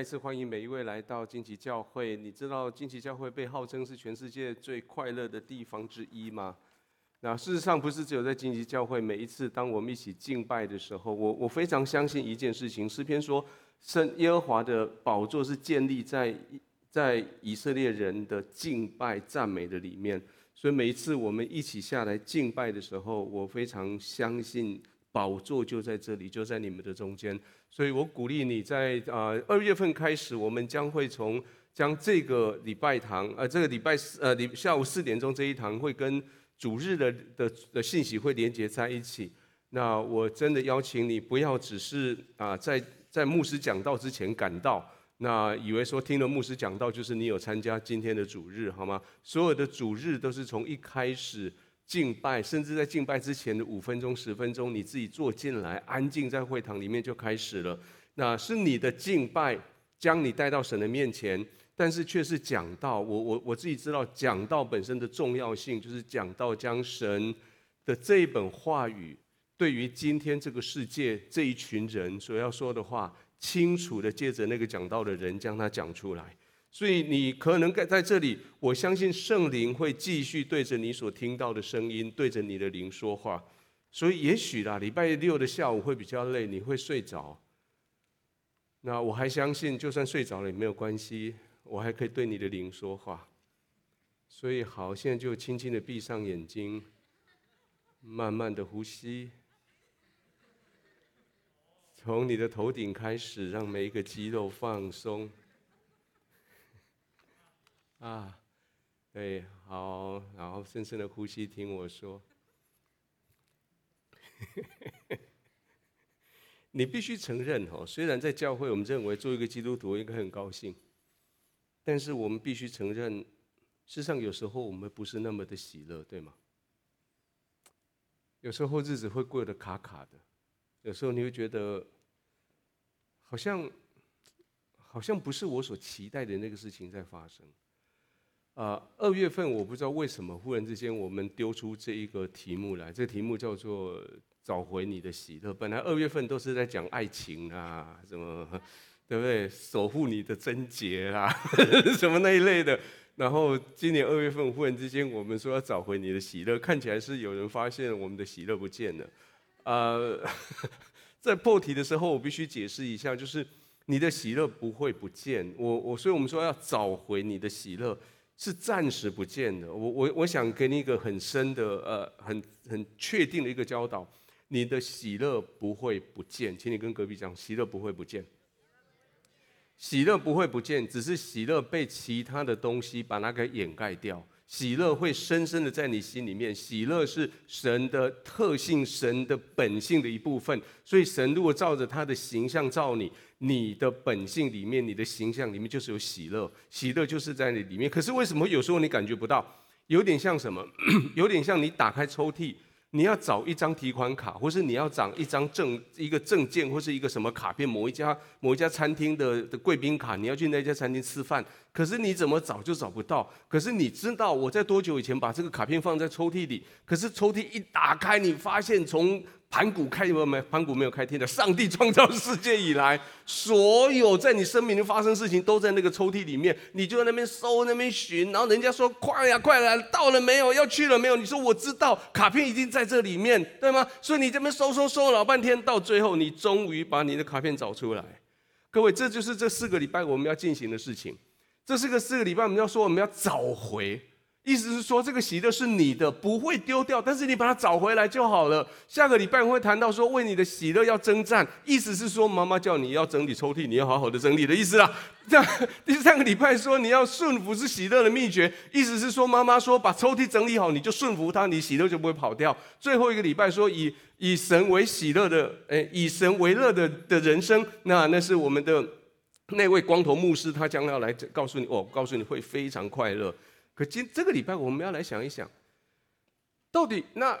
再次欢迎每一位来到荆棘教会。你知道荆棘教会被号称是全世界最快乐的地方之一吗？那事实上不是只有在荆棘教会，每一次当我们一起敬拜的时候，我我非常相信一件事情。诗篇说，圣耶和华的宝座是建立在在以色列人的敬拜赞美的里面。所以每一次我们一起下来敬拜的时候，我非常相信。宝座就在这里，就在你们的中间，所以我鼓励你在啊二月份开始，我们将会从将这个礼拜堂，呃这个礼拜四呃礼下午四点钟这一堂会跟主日的的的信息会连接在一起。那我真的邀请你，不要只是啊在在牧师讲道之前赶到，那以为说听了牧师讲道就是你有参加今天的主日，好吗？所有的主日都是从一开始。敬拜，甚至在敬拜之前的五分钟、十分钟，你自己坐进来，安静在会堂里面就开始了。那是你的敬拜，将你带到神的面前，但是却是讲道。我我我自己知道，讲道本身的重要性，就是讲道将神的这一本话语，对于今天这个世界这一群人所要说的话，清楚的借着那个讲道的人将它讲出来。所以你可能在在这里，我相信圣灵会继续对着你所听到的声音，对着你的灵说话。所以也许啦，礼拜六的下午会比较累，你会睡着。那我还相信，就算睡着了也没有关系，我还可以对你的灵说话。所以好，现在就轻轻的闭上眼睛，慢慢的呼吸，从你的头顶开始，让每一个肌肉放松。啊，对，好，然后深深的呼吸，听我说。你必须承认哦，虽然在教会，我们认为做一个基督徒应该很高兴，但是我们必须承认，事实上有时候我们不是那么的喜乐，对吗？有时候日子会过得卡卡的，有时候你会觉得，好像，好像不是我所期待的那个事情在发生。啊，二月份我不知道为什么忽然之间我们丢出这一个题目来，这个题目叫做“找回你的喜乐”。本来二月份都是在讲爱情啊，什么，对不对？守护你的贞洁啦，什么那一类的。然后今年二月份忽然之间我们说要找回你的喜乐，看起来是有人发现我们的喜乐不见了。啊，在破题的时候我必须解释一下，就是你的喜乐不会不见。我我所以我们说要找回你的喜乐。是暂时不见的。我我我想给你一个很深的呃很很确定的一个教导，你的喜乐不会不见，请你跟隔壁讲，喜乐不会不见，喜乐不会不见，只是喜乐被其他的东西把它给掩盖掉。喜乐会深深的在你心里面，喜乐是神的特性，神的本性的一部分。所以神如果照着他的形象照你，你的本性里面，你的形象里面就是有喜乐，喜乐就是在你里面。可是为什么有时候你感觉不到？有点像什么？有点像你打开抽屉。你要找一张提款卡，或是你要找一张证、一个证件，或是一个什么卡片，某一家某一家餐厅的的贵宾卡，你要去那家餐厅吃饭，可是你怎么找就找不到。可是你知道我在多久以前把这个卡片放在抽屉里？可是抽屉一打开，你发现从盘古开有没没盘古没有开天的，上帝创造世界以来，所有在你生命里发生事情都在那个抽屉里面。你就在那边搜那边寻，然后人家说快呀快来，到了没有？要去了没有？你说我知道，卡片已经在这里面，对吗？所以你这边搜搜搜老半天，到最后你终于把你的卡片找出来。各位，这就是这四个礼拜我们要进行的事情。这是个四个礼拜我们要说我们要找回。意思是说，这个喜乐是你的，不会丢掉，但是你把它找回来就好了。下个礼拜会谈到说，为你的喜乐要征战。意思是说，妈妈叫你要整理抽屉，你要好好的整理的意思啦。这样第三个礼拜说你要顺服是喜乐的秘诀，意思是说，妈妈说把抽屉整理好，你就顺服她，你喜乐就不会跑掉。最后一个礼拜说以以神为喜乐的，诶，以神为乐的的人生，那那是我们的那位光头牧师，他将要来告诉你，哦，告诉你会非常快乐。可今这个礼拜我们要来想一想，到底那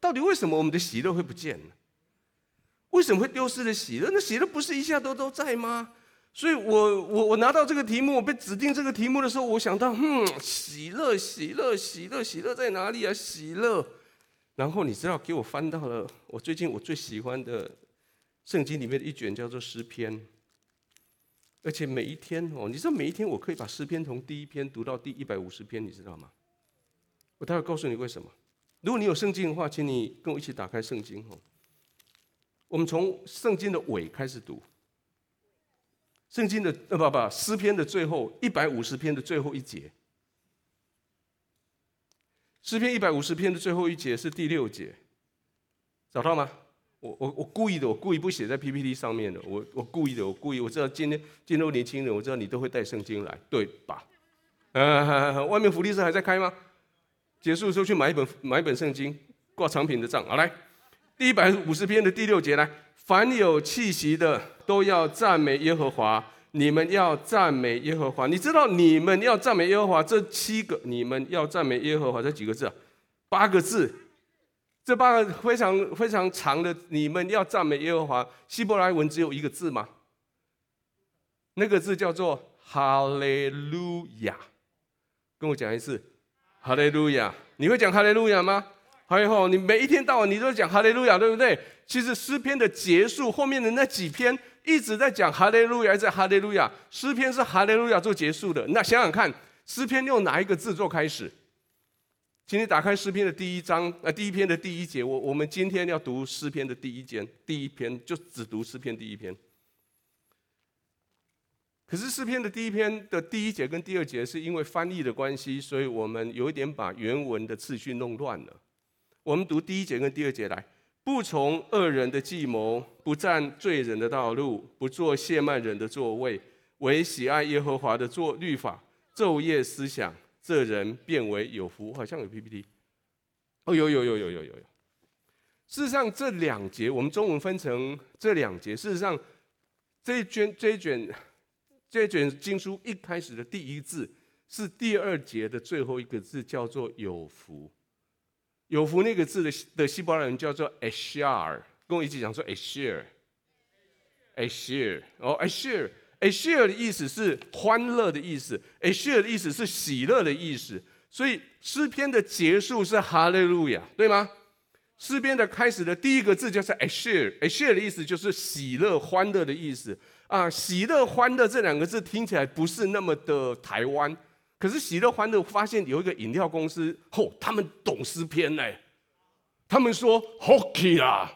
到底为什么我们的喜乐会不见呢？为什么会丢失了喜乐？那喜乐不是一下都都在吗？所以我我我拿到这个题目，我被指定这个题目的时候，我想到，嗯，喜乐，喜乐，喜乐，喜乐在哪里啊？喜乐。然后你知道，给我翻到了我最近我最喜欢的圣经里面的一卷，叫做诗篇。而且每一天哦，你知道每一天我可以把诗篇从第一篇读到第一百五十篇，你知道吗？我待会告诉你为什么。如果你有圣经的话，请你跟我一起打开圣经哦。我们从圣经的尾开始读，圣经的呃不不诗篇的最后一百五十篇的最后一节。诗篇一百五十篇的最后一节是第六节，找到吗？我我我故意的，我故意不写在 PPT 上面的，我我故意的，我故意，我知道今天今天年轻人，我知道你都会带圣经来，对吧？呃，外面福利社还在开吗？结束的时候去买一本买一本圣经，挂长品的账。好，来，第一百五十篇的第六节来，凡有气息的都要赞美耶和华，你们要赞美耶和华。你知道你们要赞美耶和华这七个，你们要赞美耶和华这几个字啊？八个字。这八个非常非常长的，你们要赞美耶和华。希伯来文只有一个字吗？那个字叫做哈利路亚。跟我讲一次，哈利路亚。你会讲哈利路亚吗？还有，你每一天到晚你都讲哈利路亚，对不对？其实诗篇的结束后面的那几篇一直在讲哈利路亚，在哈利路亚。诗篇是哈利路亚做结束的。那想想看，诗篇用哪一个字做开始？请你打开诗篇的第一章，呃，第一篇的第一节。我我们今天要读诗篇的第一节，第一篇就只读诗篇第一篇。可是诗篇的第一篇的第一节跟第二节是因为翻译的关系，所以我们有一点把原文的次序弄乱了。我们读第一节跟第二节来：不从恶人的计谋，不占罪人的道路，不做亵慢人的座位，唯喜爱耶和华的作律法，昼夜思想。这人变为有福，好像有 PPT。哦，有有有有有有有。事实上，这两节我们中文分成这两节。事实上，这一卷这一卷这一卷经书一开始的第一字是第二节的最后一个字，叫做“有福”。有福那个字的的希伯来人叫做 Asher，跟我一起讲说 Asher，Asher，哦 a s h a r e 的意思是欢乐的意思，Asher 的意思是喜乐的意思，所以诗篇的结束是哈利路亚，对吗？诗篇的开始的第一个字就是 Asher，Asher 的意思就是喜乐、欢乐的意思啊。喜乐、欢乐这两个字听起来不是那么的台湾，可是喜乐、欢乐发现有一个饮料公司，嚯、哦，他们懂诗篇呢，他们说 Hockey 啦，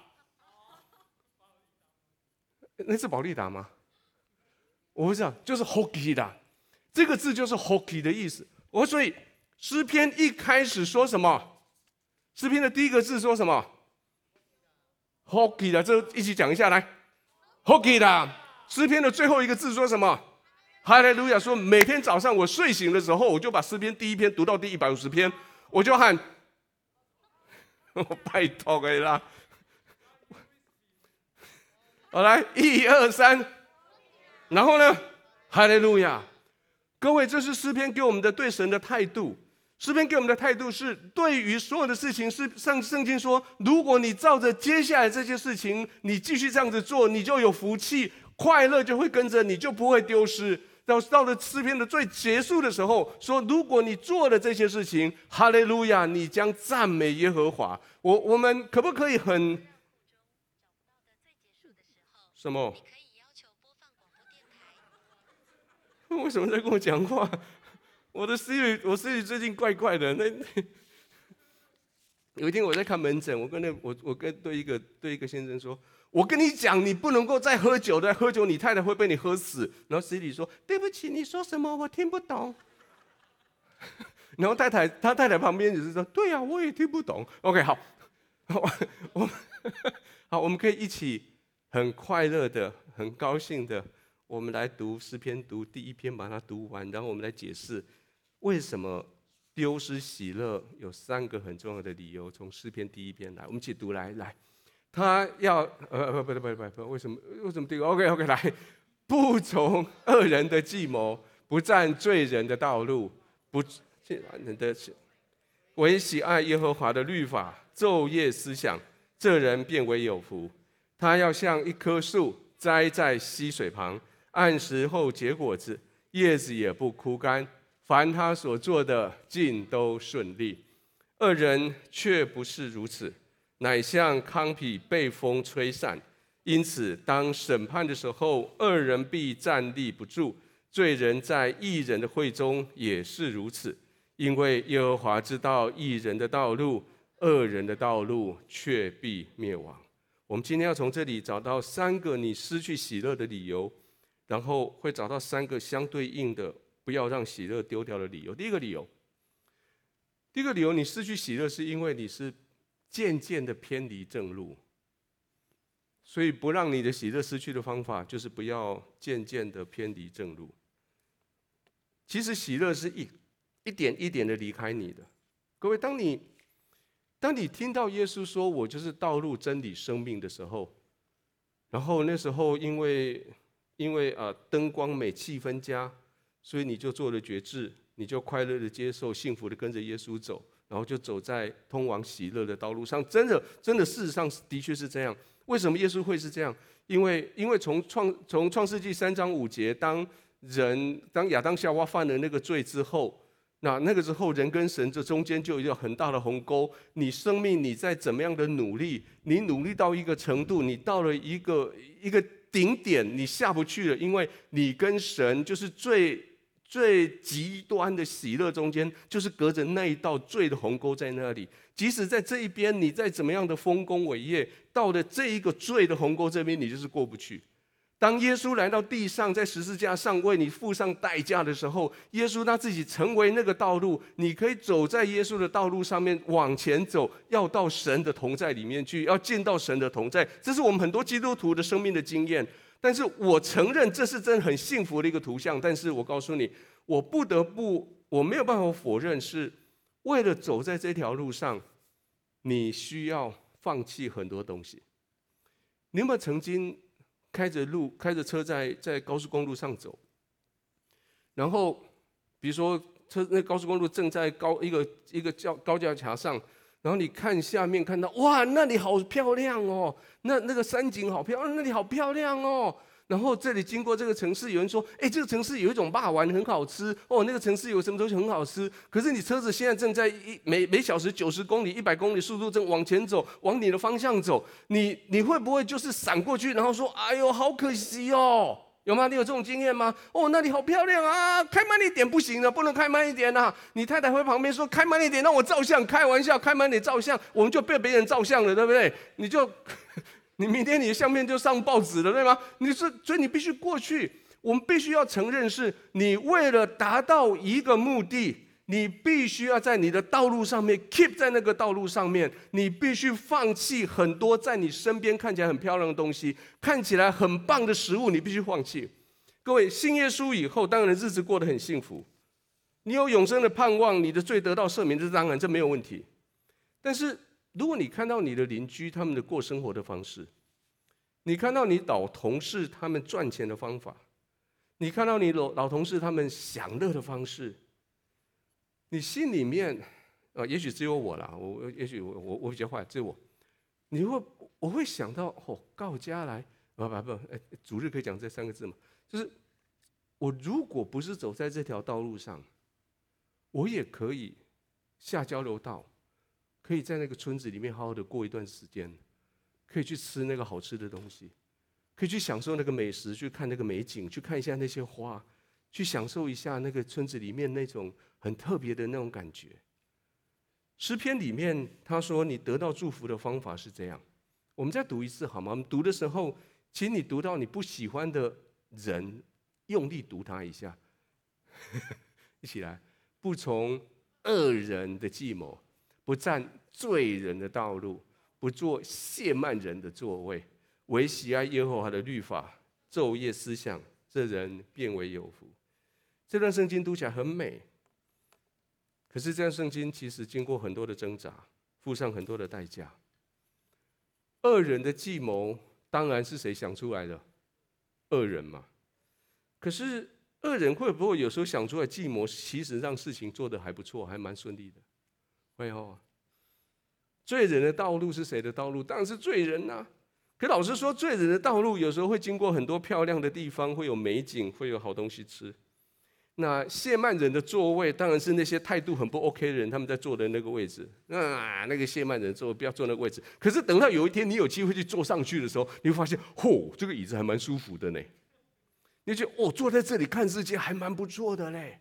那是保利达吗？我不知道，就是 hockey 的这个字就是 hockey 的意思。我所以诗篇一开始说什么？诗篇的第一个字说什么？hockey 的，这一起讲一下来。hockey 的诗篇的最后一个字说什么？哈利路亚说，每天早上我睡醒的时候，我就把诗篇第一篇读到第一百五十篇，我就喊，拜托给啦。好，来，一二三。然后呢，哈利路亚！各位，这是诗篇给我们的对神的态度。诗篇给我们的态度是，对于所有的事情，是圣圣经说，如果你照着接下来这些事情，你继续这样子做，你就有福气，快乐就会跟着你，就不会丢失。到到了诗篇的最结束的时候，说，如果你做了这些事情，哈利路亚，你将赞美耶和华。我我们可不可以很什么？为什么在跟我讲话？我的 Siri，我 Siri 最近怪怪的。那 有一天我在看门诊，我跟那我我跟对一个对一个先生说：“我跟你讲，你不能够再喝酒，再喝酒你太太会被你喝死。”然后 Siri 说：“对不起，你说什么？我听不懂。”然后太太他太太旁边只是说：“对呀、啊，我也听不懂。”OK，好，我我好，我们可以一起很快乐的、很高兴的。我们来读诗篇，读第一篇，把它读完，然后我们来解释为什么丢失喜乐有三个很重要的理由。从诗篇第一篇来，我们一起读来来。他要呃不不不不不，为什么？为什么？这个？OK OK 来，不从恶人的计谋，不占罪人的道路，不这人的唯喜爱耶和华的律法，昼夜思想，这人便为有福。他要像一棵树栽在溪水旁。按时候结果子，叶子也不枯干，凡他所做的尽都顺利。恶人却不是如此，乃像糠秕被风吹散，因此，当审判的时候，恶人必站立不住；罪人在义人的会中也是如此。因为耶和华知道义人的道路，恶人的道路却必灭亡。我们今天要从这里找到三个你失去喜乐的理由，然后会找到三个相对应的不要让喜乐丢掉的理由。第一个理由，第一个理由，你失去喜乐是因为你是渐渐的偏离正路。所以，不让你的喜乐失去的方法，就是不要渐渐的偏离正路。其实，喜乐是一一点一点的离开你的。各位，当你当你听到耶稣说“我就是道路、真理、生命”的时候，然后那时候因为因为啊灯光美、气氛佳，所以你就做了决志，你就快乐的接受、幸福的跟着耶稣走，然后就走在通往喜乐的道路上。真的，真的，事实上的确是这样。为什么耶稣会是这样？因为因为从创从创世纪三章五节，当人当亚当夏娃犯了那个罪之后，那那个时候人跟神这中间就有一个很大的鸿沟。你生命你再怎么样的努力，你努力到一个程度，你到了一个一个顶点，你下不去了，因为你跟神就是最最极端的喜乐中间，就是隔着那一道罪的鸿沟在那里。即使在这一边，你再怎么样的丰功伟业，到了这一个罪的鸿沟这边，你就是过不去。当耶稣来到地上，在十字架上为你付上代价的时候，耶稣他自己成为那个道路，你可以走在耶稣的道路上面往前走，要到神的同在里面去，要见到神的同在。这是我们很多基督徒的生命的经验。但是我承认这是真的很幸福的一个图像。但是我告诉你，我不得不，我没有办法否认是。为了走在这条路上，你需要放弃很多东西。你有没有曾经开着路、开着车在在高速公路上走？然后，比如说车那高速公路正在高一个一个叫高架桥上，然后你看下面看到哇，那里好漂亮哦，那那个山景好漂亮，那里好漂亮哦。然后这里经过这个城市，有人说：“哎，这个城市有一种霸王很好吃哦，那个城市有什么东西很好吃。”可是你车子现在正在一每每小时九十公里、一百公里速度正往前走，往你的方向走，你你会不会就是闪过去，然后说：“哎呦，好可惜哦！”有吗？你有这种经验吗？哦，那里好漂亮啊！开慢一点不行了，不能开慢一点呐、你太太会旁边说：“开慢一点，让我照相。”开玩笑，开慢点照相，我们就被别人照相了，对不对？你就。你明天你的相片就上报纸了，对吗？你是，所以你必须过去。我们必须要承认，是你为了达到一个目的，你必须要在你的道路上面 keep 在那个道路上面。你必须放弃很多在你身边看起来很漂亮的东西，看起来很棒的食物，你必须放弃。各位信耶稣以后，当然日子过得很幸福，你有永生的盼望，你的罪得到赦免，这当然这没有问题。但是。如果你看到你的邻居他们的过生活的方式，你看到你老同事他们赚钱的方法，你看到你老老同事他们享乐的方式，你心里面呃，也许只有我啦，我也许我我我比较坏，只有我，你会我会想到哦，告家来不不不，哎，主日可以讲这三个字嘛，就是我如果不是走在这条道路上，我也可以下交流道。可以在那个村子里面好好的过一段时间，可以去吃那个好吃的东西，可以去享受那个美食，去看那个美景，去看一下那些花，去享受一下那个村子里面那种很特别的那种感觉。诗篇里面他说：“你得到祝福的方法是这样。”我们再读一次好吗？我们读的时候，请你读到你不喜欢的人，用力读他一下，一起来，不从恶人的计谋。不占罪人的道路，不做亵慢人的座位，唯喜爱耶和华的律法，昼夜思想，这人便为有福。这段圣经读起来很美，可是这段圣经其实经过很多的挣扎，付上很多的代价。恶人的计谋当然是谁想出来的？恶人嘛。可是恶人会不会有时候想出来计谋，其实让事情做得还不错，还蛮顺利的？会哦，罪人的道路是谁的道路？当然是罪人呐、可老实说，罪人的道路有时候会经过很多漂亮的地方，会有美景，会有好东西吃。那谢曼人的座位当然是那些态度很不 OK 的人他们在坐的那个位置。啊，那个谢曼人坐不要坐那个位置。可是等到有一天你有机会去坐上去的时候，你会发现，嚯，这个椅子还蛮舒服的呢。你就哦，坐在这里看世界还蛮不错的嘞。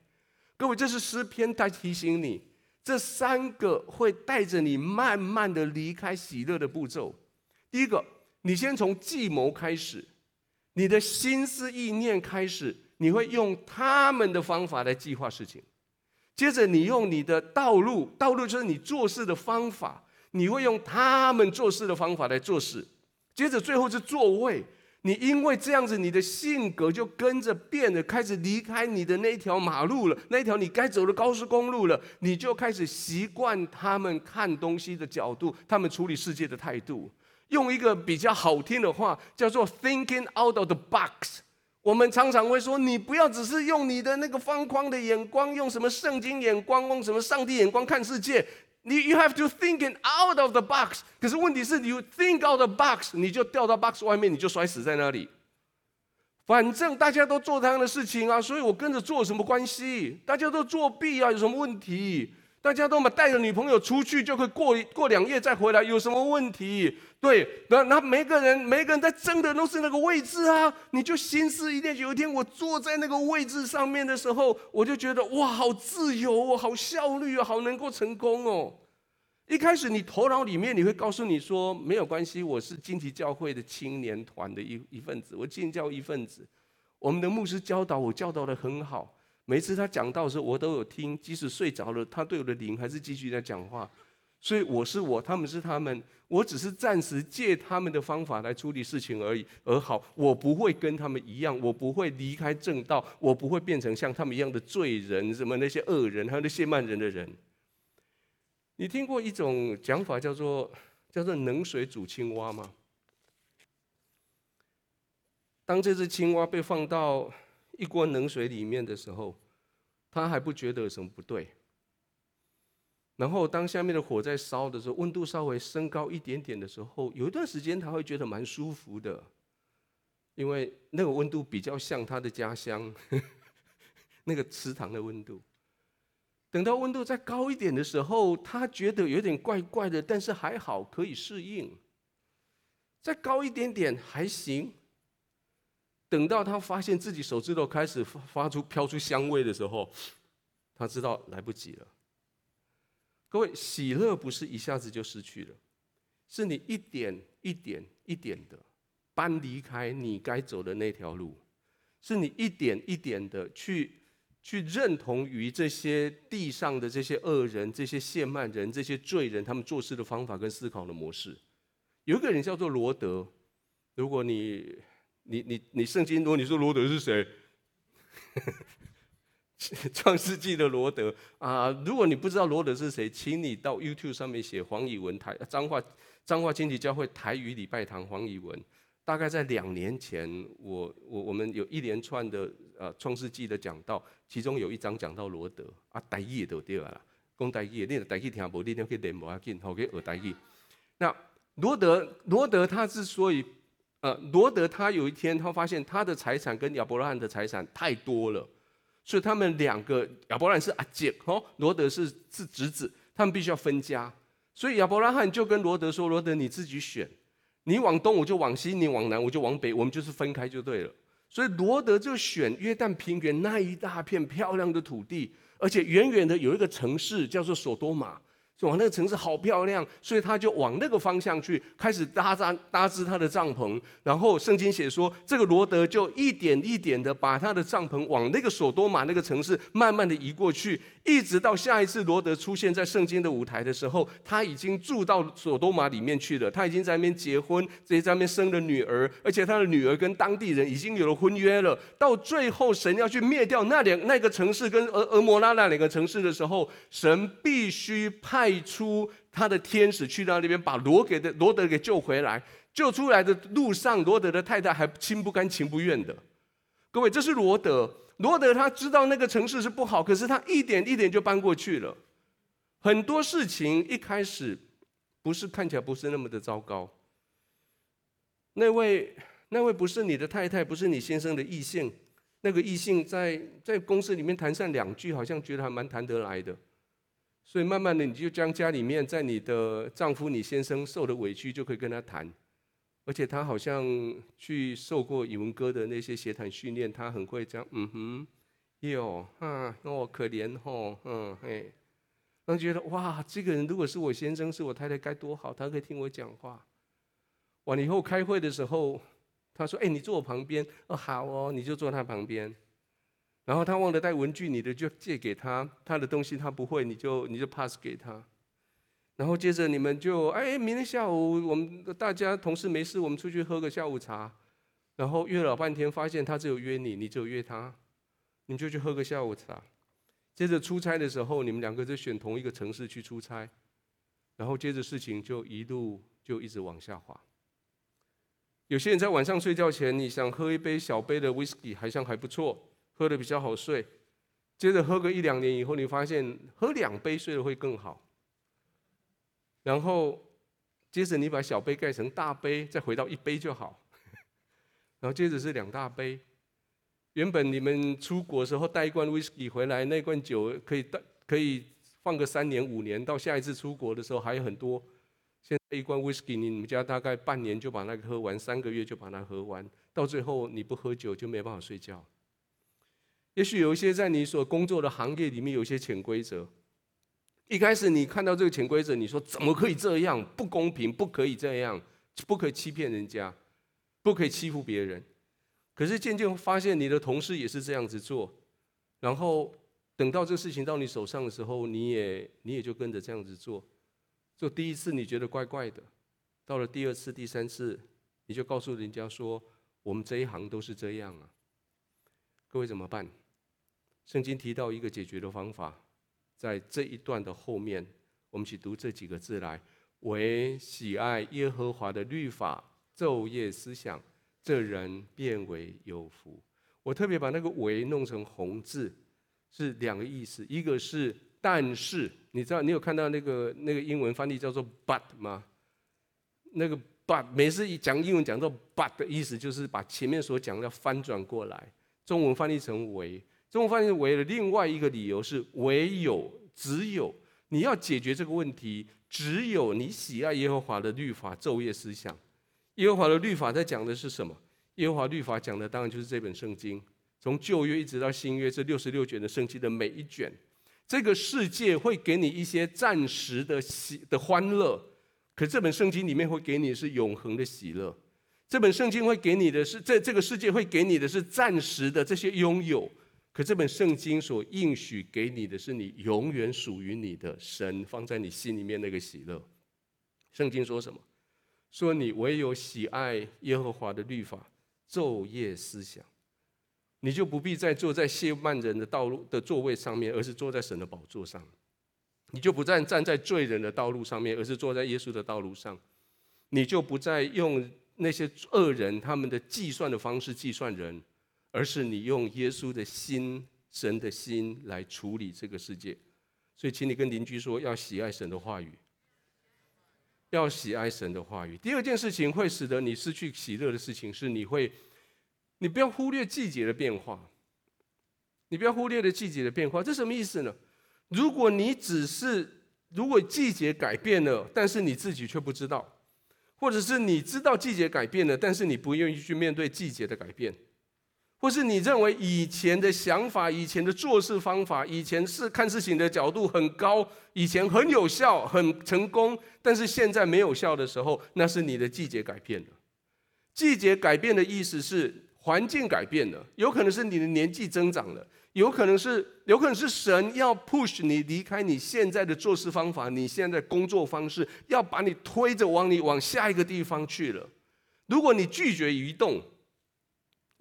各位，这是诗篇在提醒你，这三个会带着你慢慢的离开喜乐的步骤。第一个，你先从计谋开始，你的心思意念开始。你会用他们的方法来计划事情，接着你用你的道路，道路就是你做事的方法，你会用他们做事的方法来做事，接着最后是座位，你因为这样子，你的性格就跟着变了，开始离开你的那条马路了，那条你该走的高速公路了，你就开始习惯他们看东西的角度，他们处理世界的态度，用一个比较好听的话叫做 “thinking out of the box”。我们常常会说，你不要只是用你的那个方框的眼光，用什么圣经眼光，用什么上帝眼光看世界。你 you have to thinking out of the box。可是问题是你 think out of the box，你就掉到 box 外面，你就摔死在那里。反正大家都做这样的事情啊，所以我跟着做什么关系？大家都作弊啊，有什么问题？大家都嘛带着女朋友出去，就可以过过两夜再回来，有什么问题？对，那那每个人每个人在争的都是那个位置啊！你就心思一念，有一天我坐在那个位置上面的时候，我就觉得哇，好自由哦，好效率哦，好能够成功哦。一开始你头脑里面你会告诉你说，没有关系，我是金旗教会的青年团的一一份子，我进教一份子，我们的牧师教导我教导得很好。每次他讲到的时候，我都有听，即使睡着了，他对我的灵还是继续在讲话。所以我是我，他们是他们，我只是暂时借他们的方法来处理事情而已。而好，我不会跟他们一样，我不会离开正道，我不会变成像他们一样的罪人，什么那些恶人，还有那些慢人的人。你听过一种讲法叫做叫做冷水煮青蛙吗？当这只青蛙被放到一锅冷水里面的时候，它还不觉得有什么不对。然后当下面的火在烧的时候，温度稍微升高一点点的时候，有一段时间他会觉得蛮舒服的，因为那个温度比较像他的家乡，那个池塘的温度。等到温度再高一点的时候，他觉得有点怪怪的，但是还好可以适应。再高一点点还行。等到他发现自己手指头开始发发出飘出香味的时候，他知道来不及了。各位，喜乐不是一下子就失去了，是你一点一点一点的搬离开你该走的那条路，是你一点一点的去去认同于这些地上的这些恶人、这些亵慢人、这些罪人，他们做事的方法跟思考的模式。有一个人叫做罗德，如果你。你你你圣经，如果你说罗德是谁？创世纪的罗德啊！如果你不知道罗德是谁，请你到 YouTube 上面写黄以文台彰化彰化金旗教会台语礼拜堂黄以文。大概在两年前，我我我们有一连串的呃创世纪的讲道，其中有一章讲到罗德啊，台语都对了，讲台语，你台语听不，你就可以练无要紧，好，可以学台语。那罗德罗德他之所以呃，罗德他有一天，他发现他的财产跟亚伯拉罕的财产太多了，所以他们两个，亚伯拉罕是阿姐哦，罗德是是侄子，他们必须要分家。所以亚伯拉罕就跟罗德说：“罗德你自己选，你往东我就往西，你往南我就往北，我们就是分开就对了。”所以罗德就选约旦平原那一大片漂亮的土地，而且远远的有一个城市叫做索多玛。哇，那个城市好漂亮，所以他就往那个方向去，开始搭扎搭支他的帐篷。然后圣经写说，这个罗德就一点一点的把他的帐篷往那个索多玛那个城市慢慢的移过去。一直到下一次罗德出现在圣经的舞台的时候，他已经住到索多玛里面去了。他已经在那边结婚，在那边生了女儿，而且他的女儿跟当地人已经有了婚约了。到最后，神要去灭掉那两那个城市跟俄俄摩拉那两个城市的时候，神必须派派出他的天使去到那边，把罗给的罗德给救回来。救出来的路上，罗德的太太还心不甘情不愿的。各位，这是罗德。罗德他知道那个城市是不好，可是他一点一点就搬过去了。很多事情一开始不是看起来不是那么的糟糕。那位那位不是你的太太，不是你先生的异性，那个异性在在公司里面谈上两句，好像觉得还蛮谈得来的。所以慢慢的，你就将家里面在你的丈夫、你先生受的委屈，就可以跟他谈。而且他好像去受过语文哥的那些协谈训练，他很会这样，嗯哼，哟，啊，哦，可怜吼，嗯嘿，然后觉得哇，这个人如果是我先生，是我太太，该多好，他可以听我讲话。完了以后开会的时候，他说，哎，你坐我旁边，哦，好哦，你就坐他旁边。然后他忘了带文具，你的就借给他，他的东西他不会，你就你就 pass 给他。然后接着你们就哎，明天下午我们大家同事没事，我们出去喝个下午茶。然后约了半天，发现他只有约你，你只有约他，你就去喝个下午茶。接着出差的时候，你们两个就选同一个城市去出差。然后接着事情就一路就一直往下滑。有些人在晚上睡觉前，你想喝一杯小杯的 whisky，好像还不错。喝的比较好睡，接着喝个一两年以后，你发现喝两杯睡得会更好。然后接着你把小杯盖成大杯，再回到一杯就好。然后接着是两大杯。原本你们出国时候带一罐威士忌回来，那罐酒可以带可以放个三年五年，到下一次出国的时候还有很多。现在一罐威士忌，你们家大概半年就把那个喝完，三个月就把它喝完，到最后你不喝酒就没办法睡觉。也许有一些在你所工作的行业里面有一些潜规则，一开始你看到这个潜规则，你说怎么可以这样？不公平，不可以这样，不可以欺骗人家，不可以欺负别人。可是渐渐发现你的同事也是这样子做，然后等到这个事情到你手上的时候，你也你也就跟着这样子做。就第一次你觉得怪怪的，到了第二次、第三次，你就告诉人家说：我们这一行都是这样啊。各位怎么办？圣经提到一个解决的方法，在这一段的后面，我们去读这几个字来：为喜爱耶和华的律法，昼夜思想，这人便为有福。我特别把那个“为”弄成红字，是两个意思，一个是但是，你知道你有看到那个那个英文翻译叫做 “but” 吗？那个 “but” 每次一讲英文讲到 “but” 的意思，就是把前面所讲的翻转过来，中文翻译成“为”。中文翻译为了另外一个理由是唯有只有你要解决这个问题，只有你喜爱耶和华的律法，昼夜思想。耶和华的律法在讲的是什么？耶和华律法讲的当然就是这本圣经，从旧约一直到新约这六十六卷的圣经的每一卷。这个世界会给你一些暂时的喜的欢乐，可这本圣经里面会给你是永恒的喜乐。这本圣经会给你的是这这个世界会给你的是暂时的这些拥有。可这本圣经所应许给你的是你永远属于你的神放在你心里面那个喜乐。圣经说什么？说你唯有喜爱耶和华的律法，昼夜思想，你就不必再坐在亵慢人的道路的座位上面，而是坐在神的宝座上。你就不再站在罪人的道路上面，而是坐在耶稣的道路上。你就不再用那些恶人他们的计算的方式计算人。而是你用耶稣的心、神的心来处理这个世界，所以请你跟邻居说，要喜爱神的话语，要喜爱神的话语。第二件事情会使得你失去喜乐的事情是，你会，你不要忽略季节的变化，你不要忽略了季节的变化，这什么意思呢？如果你只是，如果季节改变了，但是你自己却不知道，或者是你知道季节改变了，但是你不愿意去面对季节的改变。或是你认为以前的想法、以前的做事方法、以前是看事情的角度很高，以前很有效、很成功，但是现在没有效的时候，那是你的季节改变了。季节改变的意思是环境改变了，有可能是你的年纪增长了，有可能是有可能是神要 push 你离开你现在的做事方法、你现在的工作方式，要把你推着往你往下一个地方去了。如果你拒绝移动，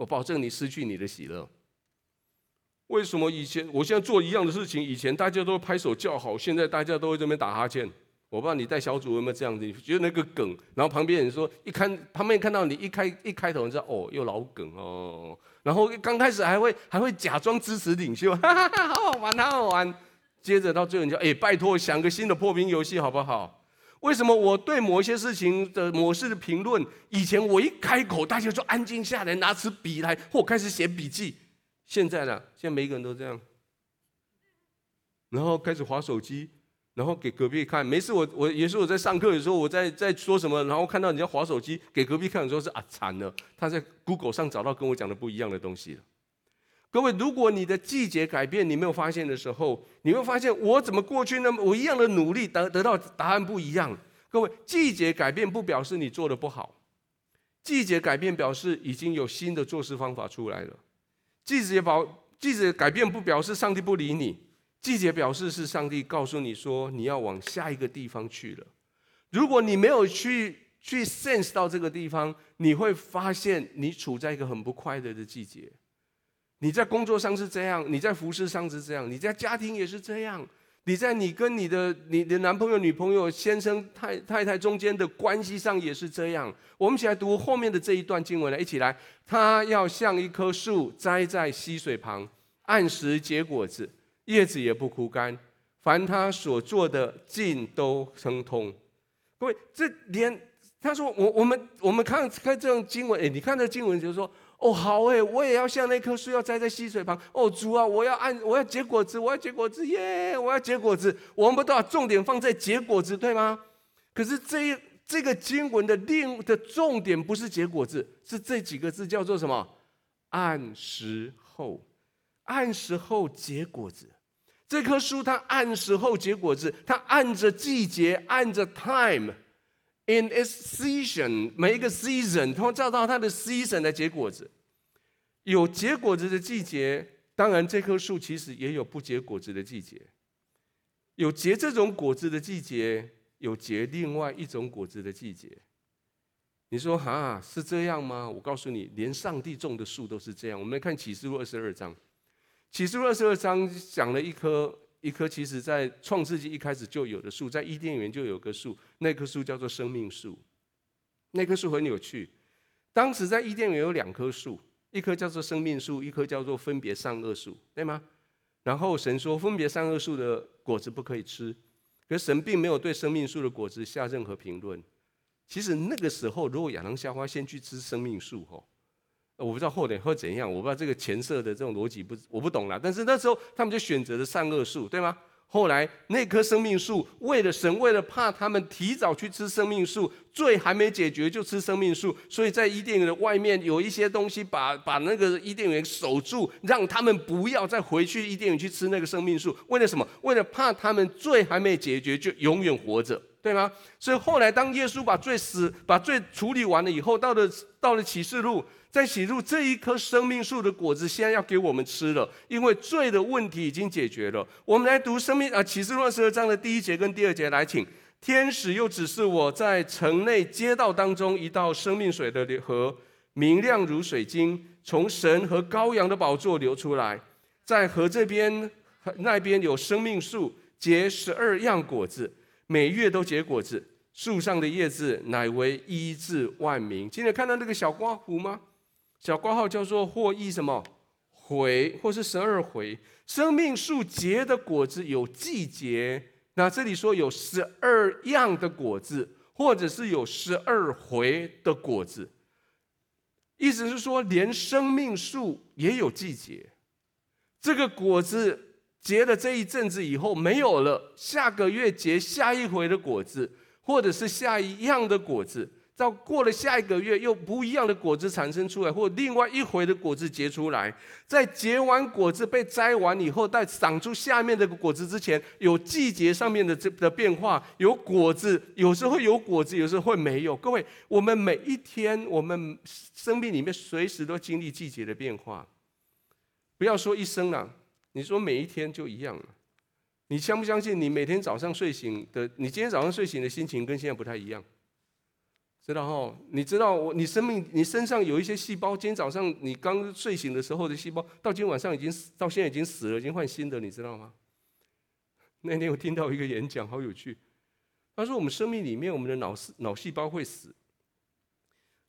我保证你失去你的喜乐。为什么以前我现在做一样的事情，以前大家都拍手叫好，现在大家都会这边打哈欠？我不知道你带小组有没有这样子，你觉得那个梗，然后旁边人说一看，旁边看到你一开一开头，你知道哦，又老梗哦。然后刚开始还会还会假装支持领袖，哈哈哈，好好玩，好好玩。接着到最后，你就哎，拜托想个新的破冰游戏好不好？为什么我对某一些事情的模式的评论，以前我一开口，大家就安静下来，拿起笔来或开始写笔记，现在呢，现在每一个人都这样，然后开始划手机，然后给隔壁看。没事，我我也是我在上课的时候，我在在说什么，然后看到人家划手机给隔壁看的时候是啊惨了，他在 Google 上找到跟我讲的不一样的东西了。各位，如果你的季节改变，你没有发现的时候，你会发现我怎么过去那么我一样的努力得得到答案不一样。各位，季节改变不表示你做的不好，季节改变表示已经有新的做事方法出来了。季节保季节改变不表示上帝不理你，季节表示是上帝告诉你说你要往下一个地方去了。如果你没有去去 sense 到这个地方，你会发现你处在一个很不快乐的季节。你在工作上是这样，你在服饰上是这样，你在家庭也是这样，你在你跟你的你的男朋友、女朋友、先生、太太太中间的关系上也是这样。我们一起来读后面的这一段经文来，一起来。他要像一棵树栽在溪水旁，按时结果子，叶子也不枯干。凡他所做的尽都亨通。各位，这连他说我我们我们看看这种经文，哎，你看这经文就是说。哦，好哎，我也要像那棵树，要栽在溪水旁。哦，主啊，我要按，我要结果子，我要结果子，耶！我要结果子。我们不都把重点放在结果子，对吗？可是这这个经文的另的重点不是结果子，是这几个字叫做什么？按时候，按时候结果子。这棵树它按时候结果子，它按着季节，按着 time。In its season，每一个 season，它照到它的 season 来结果子。有结果子的季节，当然这棵树其实也有不结果子的季节。有结这种果子的季节，有结另外一种果子的季节。你说哈，是这样吗？我告诉你，连上帝种的树都是这样。我们来看启示录二十二章，启示录二十二章讲了一棵。一棵其实在创世纪一开始就有的树，在伊甸园就有个树，那棵树叫做生命树。那棵树很有趣，当时在伊甸园有两棵树，一棵叫做生命树，一棵叫做分别善恶树，对吗？然后神说分别善恶树的果子不可以吃，可神并没有对生命树的果子下任何评论。其实那个时候，如果亚当夏娃先去吃生命树，吼。我不知道后来会怎样，我不知道这个前设的这种逻辑不，我不懂啦。但是那时候他们就选择了善恶树，对吗？后来那棵生命树，为了神，为了怕他们提早去吃生命树，罪还没解决就吃生命树，所以在伊甸园的外面有一些东西把把那个伊甸园守住，让他们不要再回去伊甸园去吃那个生命树。为了什么？为了怕他们罪还没解决就永远活着，对吗？所以后来当耶稣把罪死把罪处理完了以后，到了到了启示录。在洗入这一棵生命树的果子，现在要给我们吃了，因为罪的问题已经解决了。我们来读生命啊，启示录二十二章的第一节跟第二节来，请天使又指示我在城内街道当中一道生命水的河，明亮如水晶，从神和羔羊的宝座流出来，在河这边那边有生命树，结十二样果子，每月都结果子，树上的叶子乃为医治万民。今天看到那个小刮胡吗？小括号叫做或一什么回，或是十二回。生命树结的果子有季节，那这里说有十二样的果子，或者是有十二回的果子，意思是说连生命树也有季节。这个果子结了这一阵子以后没有了，下个月结下一回的果子，或者是下一样的果子。到过了下一个月，又不一样的果子产生出来，或另外一回的果子结出来。在结完果子被摘完以后，在长出下面的果子之前，有季节上面的这的变化，有果子，有时候有果子，有时候会没有。各位，我们每一天，我们生命里面随时都经历季节的变化。不要说一生了，你说每一天就一样了。你相不相信？你每天早上睡醒的，你今天早上睡醒的心情跟现在不太一样。知道哈？你知道我，你生命，你身上有一些细胞，今天早上你刚睡醒的时候的细胞，到今天晚上已经死，到现在已经死了，已经换新的，你知道吗？那天我听到一个演讲，好有趣。他说，我们生命里面，我们的脑脑细胞会死，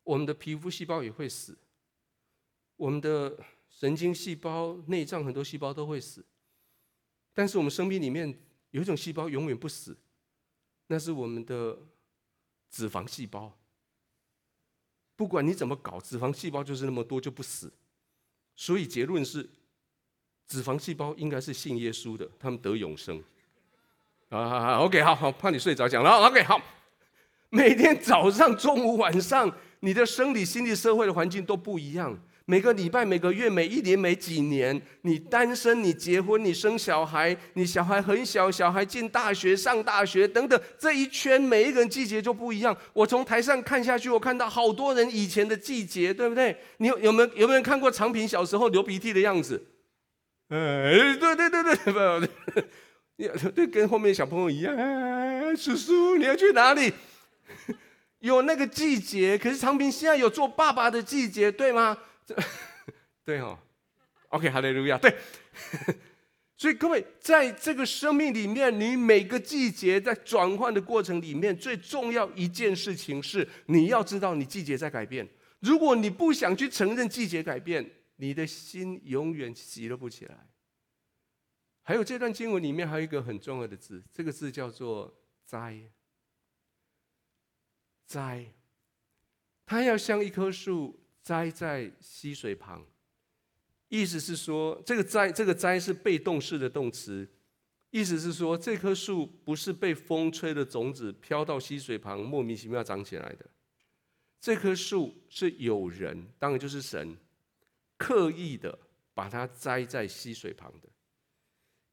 我们的皮肤细胞也会死，我们的神经细胞、内脏很多细胞都会死，但是我们生命里面有一种细胞永远不死，那是我们的脂肪细胞。不管你怎么搞，脂肪细胞就是那么多，就不死。所以结论是，脂肪细胞应该是信耶稣的，他们得永生。啊好好，OK，好好，怕你睡着讲了，OK，好。每天早上、中午、晚上，你的生理、心理、社会的环境都不一样。每个礼拜、每个月、每一年、每几年，你单身、你结婚、你生小孩、你小孩很小，小孩进大学、上大学等等，这一圈每一个人季节就不一样。我从台上看下去，我看到好多人以前的季节，对不对？你有有没有有没有看过长平小时候流鼻涕的样子？哎，对对对对，不，对，跟后面小朋友一样。哎，叔叔，你要去哪里？有那个季节，可是长平现在有做爸爸的季节，对吗？这 对哦，OK，哈利路亚。对，所以各位在这个生命里面，你每个季节在转换的过程里面，最重要一件事情是你要知道你季节在改变。如果你不想去承认季节改变，你的心永远喜乐不起来。还有这段经文里面还有一个很重要的字，这个字叫做“栽”。栽，它要像一棵树。栽在溪水旁，意思是说，这个栽，这个栽是被动式的动词，意思是说，这棵树不是被风吹的种子飘到溪水旁莫名其妙长起来的，这棵树是有人，当然就是神，刻意的把它栽在溪水旁的。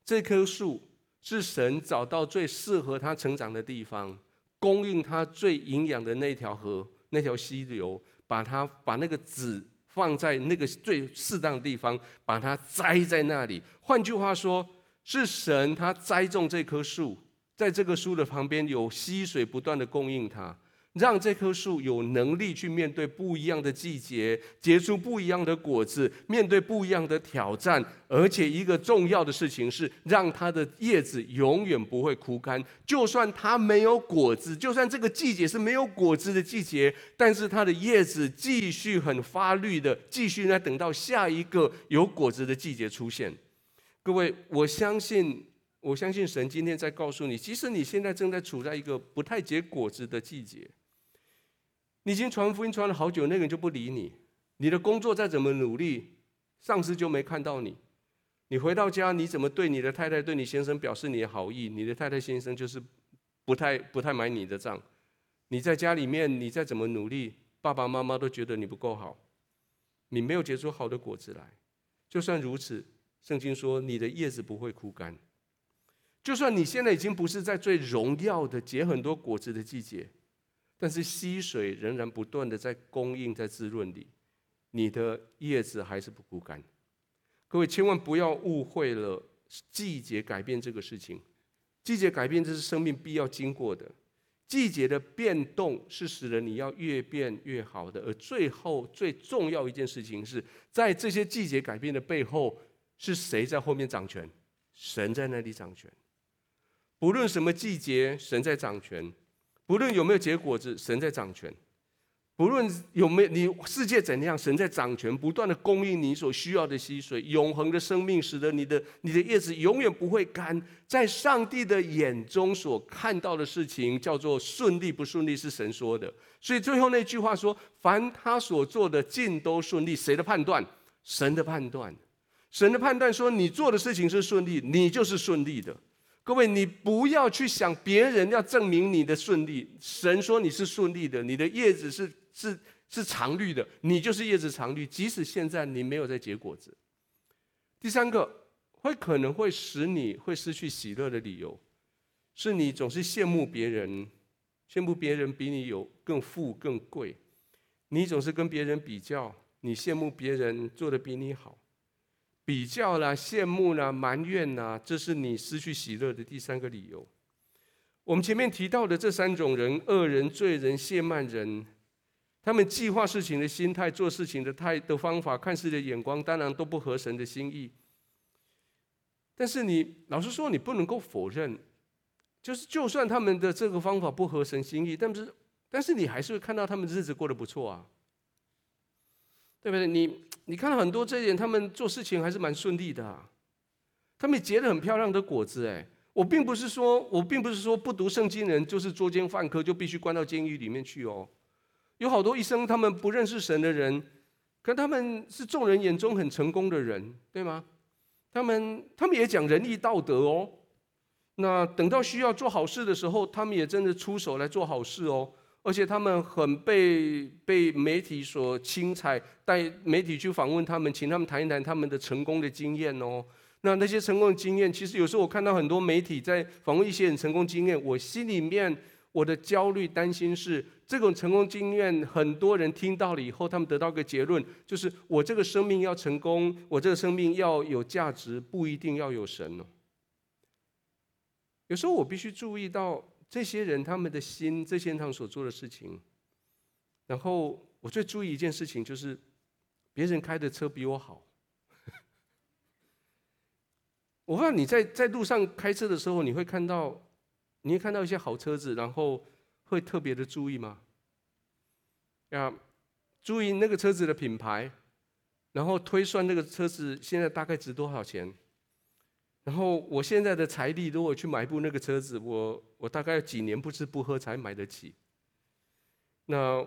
这棵树是神找到最适合它成长的地方，供应它最营养的那条河，那条溪流。把它把那个籽放在那个最适当的地方，把它栽在那里。换句话说，是神他栽种这棵树，在这个树的旁边有溪水不断的供应它。让这棵树有能力去面对不一样的季节，结出不一样的果子，面对不一样的挑战。而且一个重要的事情是，让它的叶子永远不会枯干。就算它没有果子，就算这个季节是没有果子的季节，但是它的叶子继续很发绿的，继续呢等到下一个有果子的季节出现。各位，我相信，我相信神今天在告诉你，即使你现在正在处在一个不太结果子的季节。你已经传福音传了好久，那个人就不理你。你的工作再怎么努力，上司就没看到你。你回到家，你怎么对你的太太、对你先生表示你的好意，你的太太先生就是不太、不太买你的账。你在家里面，你再怎么努力，爸爸妈妈都觉得你不够好，你没有结出好的果子来。就算如此，圣经说你的叶子不会枯干。就算你现在已经不是在最荣耀的结很多果子的季节。但是溪水仍然不断的在供应，在滋润你，你的叶子还是不枯干。各位千万不要误会了季节改变这个事情。季节改变这是生命必要经过的。季节的变动是使得你要越变越好的。而最后最重要一件事情是在这些季节改变的背后，是谁在后面掌权？神在那里掌权。不论什么季节，神在掌权。不论有没有结果子，神在掌权；不论有没有你世界怎样，神在掌权，不断的供应你所需要的溪水，永恒的生命，使得你的你的叶子永远不会干。在上帝的眼中所看到的事情，叫做顺利不顺利，是神说的。所以最后那句话说：凡他所做的尽都顺利。谁的判断？神的判断。神的判断说，你做的事情是顺利，你就是顺利的。各位，你不要去想别人要证明你的顺利。神说你是顺利的，你的叶子是是是常绿的，你就是叶子常绿。即使现在你没有在结果子。第三个，会可能会使你会失去喜乐的理由，是你总是羡慕别人，羡慕别人比你有更富更贵，你总是跟别人比较，你羡慕别人做得比你好。比较啦，羡慕啦，埋怨啦，这是你失去喜乐的第三个理由。我们前面提到的这三种人：恶人、罪人、亵慢人，他们计划事情的心态、做事情的态的方法、看事的眼光，当然都不合神的心意。但是你老实说，你不能够否认，就是就算他们的这个方法不合神心意，但是但是你还是会看到他们日子过得不错啊。对不对？你你看到很多这一点，他们做事情还是蛮顺利的。他们结了很漂亮的果子哎。我并不是说，我并不是说不读圣经人就是作奸犯科，就必须关到监狱里面去哦。有好多一生他们不认识神的人，可他们是众人眼中很成功的人，对吗？他们他们也讲仁义道德哦。那等到需要做好事的时候，他们也真的出手来做好事哦。而且他们很被被媒体所青睐，带媒体去访问他们，请他们谈一谈他们的成功的经验哦。那那些成功的经验，其实有时候我看到很多媒体在访问一些人成功经验，我心里面我的焦虑担心是，这种成功经验很多人听到了以后，他们得到个结论，就是我这个生命要成功，我这个生命要有价值，不一定要有神哦。有时候我必须注意到。这些人他们的心，这些人他们所做的事情，然后我最注意一件事情就是，别人开的车比我好。我不知道你在在路上开车的时候，你会看到，你会看到一些好车子，然后会特别的注意吗？要注意那个车子的品牌，然后推算那个车子现在大概值多少钱。然后我现在的财力，如果去买一部那个车子，我我大概要几年不吃不喝才买得起。那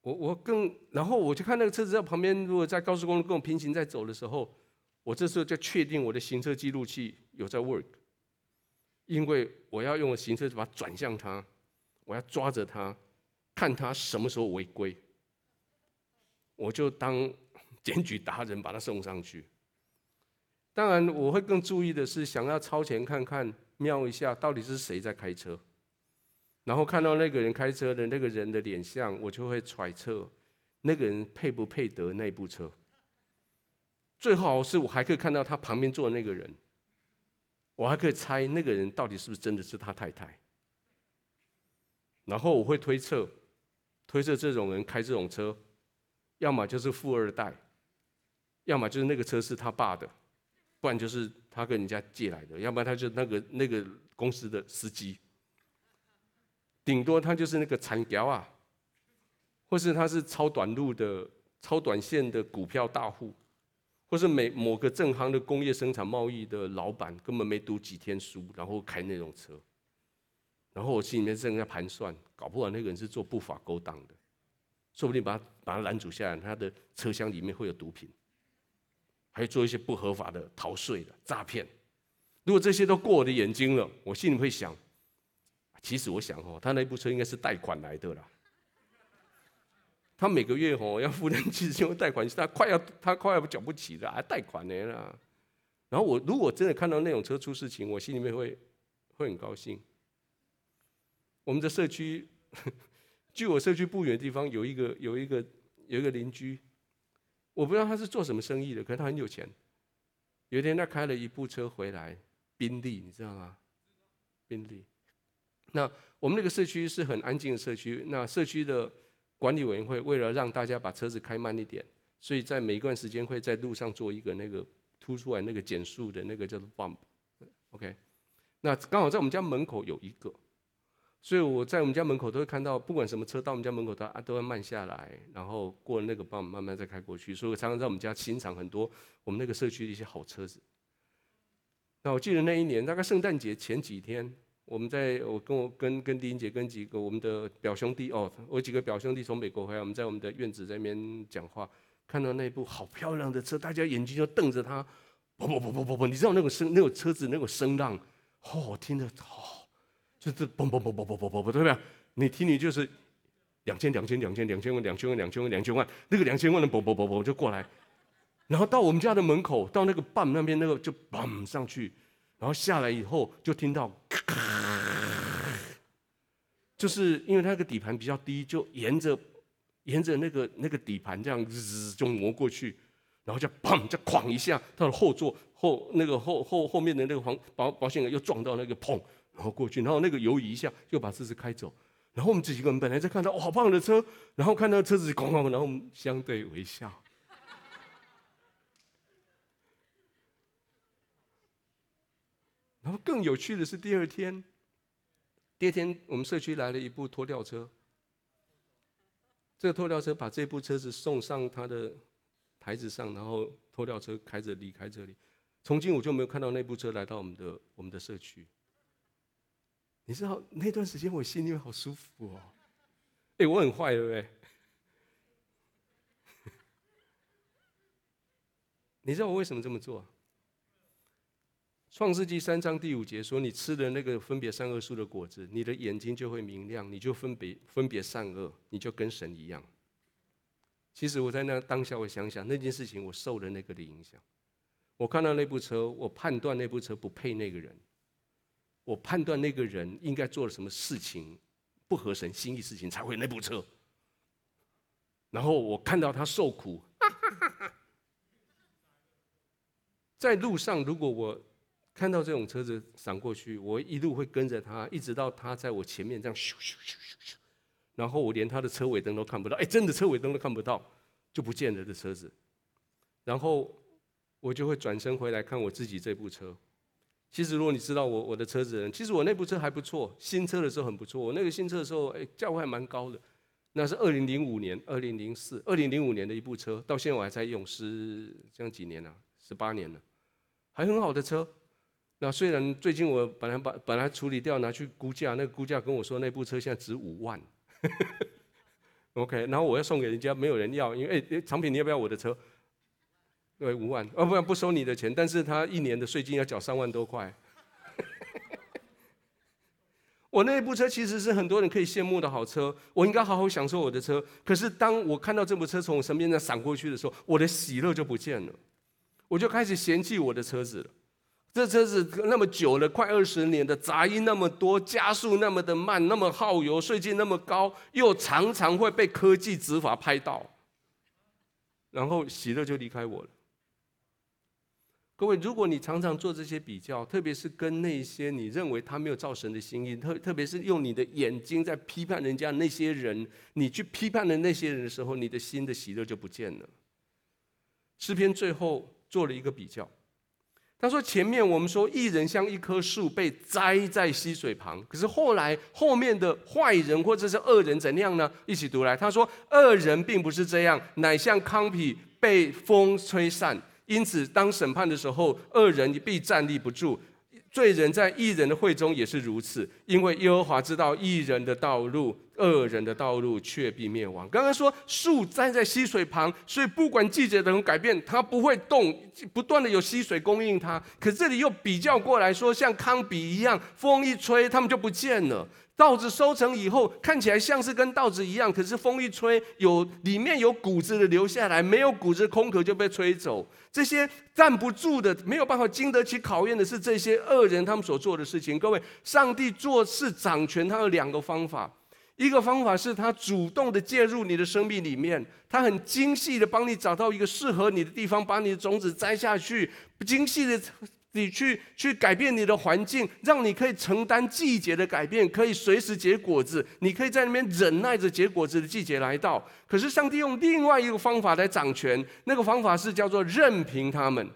我我更，然后我就看那个车子在旁边，如果在高速公路跟我平行在走的时候，我这时候就确定我的行车记录器有在 work，因为我要用我行车把它转向它，我要抓着它，看它什么时候违规，我就当检举达人把它送上去。当然，我会更注意的是，想要超前看看、瞄一下，到底是谁在开车。然后看到那个人开车的那个人的脸相，我就会揣测那个人配不配得那部车。最好是我还可以看到他旁边坐的那个人，我还可以猜那个人到底是不是真的是他太太。然后我会推测，推测这种人开这种车，要么就是富二代，要么就是那个车是他爸的。不然就是他跟人家借来的，要不然他就那个那个公司的司机，顶多他就是那个残条啊，或是他是超短路的、超短线的股票大户，或是每某个正行的工业生产贸易的老板，根本没读几天书，然后开那种车，然后我心里面正在盘算，搞不好那个人是做不法勾当的，说不定把他把他拦阻下来，他的车厢里面会有毒品。还做一些不合法的逃税的诈骗，如果这些都过我的眼睛了，我心里会想，其实我想哦，他那部车应该是贷款来的啦。他每个月哦要付那几千万贷款，他快要他快要缴不起了，还贷款呢啦。然后我如果真的看到那种车出事情，我心里面会会很高兴。我们的社区，距我社区不远的地方有一个有一个有一个邻居。我不知道他是做什么生意的，可是他很有钱。有一天，他开了一部车回来，宾利，你知道吗？宾利。那我们那个社区是很安静的社区，那社区的管理委员会为了让大家把车子开慢一点，所以在每一段时间会在路上做一个那个突出来那个减速的那个叫做 bump，OK。那刚好在我们家门口有一个。所以我在我们家门口都会看到，不管什么车到我们家门口，它啊都会慢下来，然后过了那个帮慢慢再开过去。所以我常常在我们家欣赏很多我们那个社区的一些好车子。那我记得那一年大概圣诞节前几天，我们在我跟我跟跟丁姐跟几个我们的表兄弟哦，我几个表兄弟从美国回来，我们在我们的院子这边讲话，看到那部好漂亮的车，大家眼睛就瞪着它，不不不不不不，你知道那个声那个车子那个声浪，哦，听着好。就是嘣嘣嘣嘣嘣嘣嘣，对不对？你听你就是两千两千两千两千万两千万两千万两千万，那个两千万的嘣嘣嘣嘣就过来，然后到我们家的门口，到那个坝那边那个就嘣上去，然后下来以后就听到咔，就是因为它那个底盘比较低，就沿着沿着那个那个底盘这样子就磨过去，然后就砰就哐一下，它的后座后那个后后后面的那个防保保险杆又撞到那个砰。然后过去，然后那个犹豫一下，就把车子开走。然后我们这几个人本来在看到，哦，好棒的车，然后看到车子咣咣，然后我们相对微笑。然后更有趣的是，第二天，第二天我们社区来了一部拖吊车。这个拖吊车把这部车子送上它的台子上，然后拖吊车开着离开这里。从今我就没有看到那部车来到我们的我们的社区。你知道那段时间我心里面好舒服哦，哎，我很坏，对不对？你知道我为什么这么做？创世纪三章第五节说：“你吃了那个分别善恶树的果子，你的眼睛就会明亮，你就分别分别善恶，你就跟神一样。”其实我在那当下，我想想那件事情，我受了那个的影响。我看到那部车，我判断那部车不配那个人，我判断那个人应该做了什么事情不合神心意事情才会那部车。然后我看到他受苦，在路上如果我。看到这种车子闪过去，我一路会跟着他，一直到他在我前面这样咻咻咻咻咻，然后我连他的车尾灯都看不到，哎，真的车尾灯都看不到，就不见了这车子。然后我就会转身回来看我自己这部车。其实如果你知道我我的车子，其实我那部车还不错，新车的时候很不错。我那个新车的时候，哎，价位还蛮高的。那是二零零五年、二零零四、二零零五年的一部车，到现在我还在用，十这样几年了，啊，十八年了，还很好的车。那虽然最近我本来把本来处理掉拿去估价，那个估价跟我说那部车现在值五万，OK，然后我要送给人家，没有人要，因为哎，长平你要不要我的车？对，五万，哦不然不收你的钱，但是他一年的税金要缴三万多块。我那部车其实是很多人可以羡慕的好车，我应该好好享受我的车。可是当我看到这部车从我身边在闪过去的时候，我的喜乐就不见了，我就开始嫌弃我的车子了。这车子那么久了，快二十年的杂音那么多，加速那么的慢，那么耗油，税金那么高，又常常会被科技执法拍到，然后喜乐就离开我了。各位，如果你常常做这些比较，特别是跟那些你认为他没有照神的心意，特特别是用你的眼睛在批判人家那些人，你去批判的那些人的时候，你的心的喜乐就不见了。诗篇最后做了一个比较。他说：“前面我们说一人像一棵树被栽在溪水旁，可是后来后面的坏人或者是恶人怎样呢？一起读来。他说：恶人并不是这样，乃像糠秕被风吹散。因此，当审判的时候，恶人必站立不住。”罪人在义人的会中也是如此，因为耶和华知道义人的道路，恶人的道路却必灭亡。刚刚说树栽在溪水旁，所以不管季节怎么改变，它不会动，不断的有溪水供应它。可这里又比较过来说，像糠秕一样，风一吹，它们就不见了。稻子收成以后，看起来像是跟稻子一样，可是风一吹，有里面有谷子的留下来，没有谷子空壳就被吹走。这些站不住的，没有办法经得起考验的是这些恶人他们所做的事情。各位，上帝做事掌权，他有两个方法，一个方法是他主动的介入你的生命里面，他很精细的帮你找到一个适合你的地方，把你的种子栽下去，精细的。你去去改变你的环境，让你可以承担季节的改变，可以随时结果子。你可以在那边忍耐着结果子的季节来到。可是上帝用另外一个方法来掌权，那个方法是叫做任凭他们，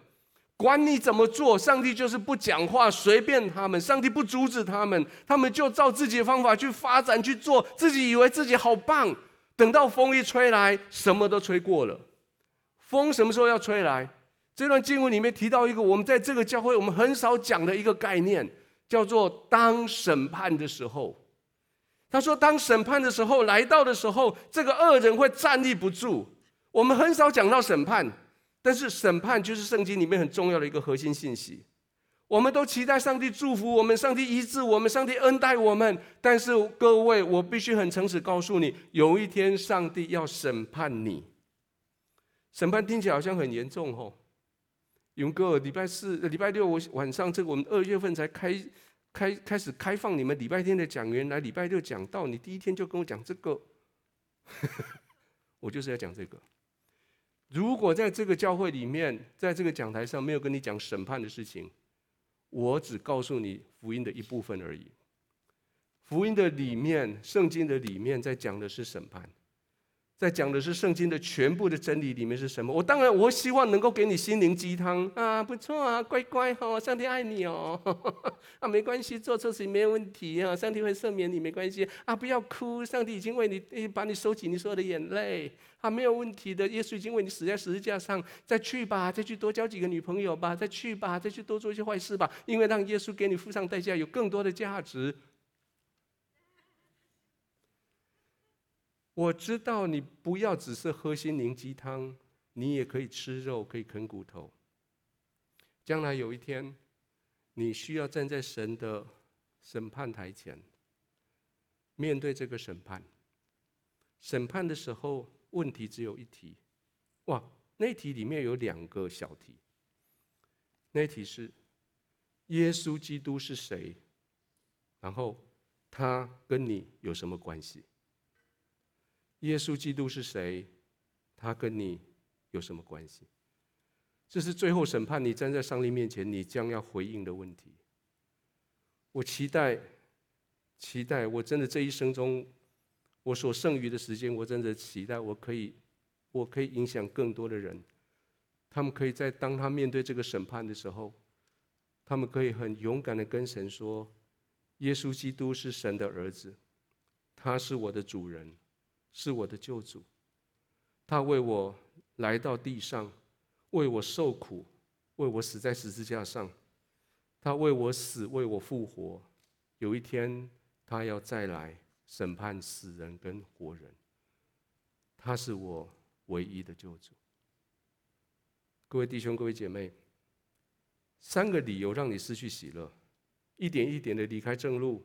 管你怎么做，上帝就是不讲话，随便他们。上帝不阻止他们，他们就照自己的方法去发展去做，自己以为自己好棒。等到风一吹来，什么都吹过了。风什么时候要吹来？这段经文里面提到一个我们在这个教会我们很少讲的一个概念，叫做当审判的时候。他说，当审判的时候来到的时候，这个恶人会站立不住。我们很少讲到审判，但是审判就是圣经里面很重要的一个核心信息。我们都期待上帝祝福我们，上帝医治我们，上帝恩待我们。但是各位，我必须很诚实告诉你，有一天上帝要审判你。审判听起来好像很严重吼。勇哥，礼拜四、礼拜六我晚上，这个我们二月份才开开开始开放你们礼拜天的讲员来礼拜六讲道，你第一天就跟我讲这个，我就是要讲这个。如果在这个教会里面，在这个讲台上没有跟你讲审判的事情，我只告诉你福音的一部分而已。福音的里面，圣经的里面在讲的是审判。在讲的是圣经的全部的真理里面是什么？我当然我希望能够给你心灵鸡汤。啊，不错啊，乖乖哈、哦，上帝爱你哦，啊没关系，做错事情没有问题啊，上帝会赦免你，没关系。啊，不要哭，上帝已经为你把你收起你所有的眼泪。啊，没有问题的，耶稣已经为你死在十字架上，再去吧，再去多交几个女朋友吧，再去吧，再去多做一些坏事吧，因为让耶稣给你付上代价，有更多的价值。我知道你不要只是喝心灵鸡汤，你也可以吃肉，可以啃骨头。将来有一天，你需要站在神的审判台前，面对这个审判。审判的时候，问题只有一题。哇，那题里面有两个小题。那题是：耶稣基督是谁？然后他跟你有什么关系？耶稣基督是谁？他跟你有什么关系？这是最后审判，你站在上帝面前，你将要回应的问题。我期待，期待，我真的这一生中，我所剩余的时间，我真的期待我可以，我可以影响更多的人。他们可以在当他面对这个审判的时候，他们可以很勇敢的跟神说：“耶稣基督是神的儿子，他是我的主人，是我的救主，他为我来到地上。”为我受苦，为我死在十字架上，他为我死，为我复活。有一天，他要再来审判死人跟活人。他是我唯一的救主。各位弟兄，各位姐妹，三个理由让你失去喜乐：一点一点的离开正路，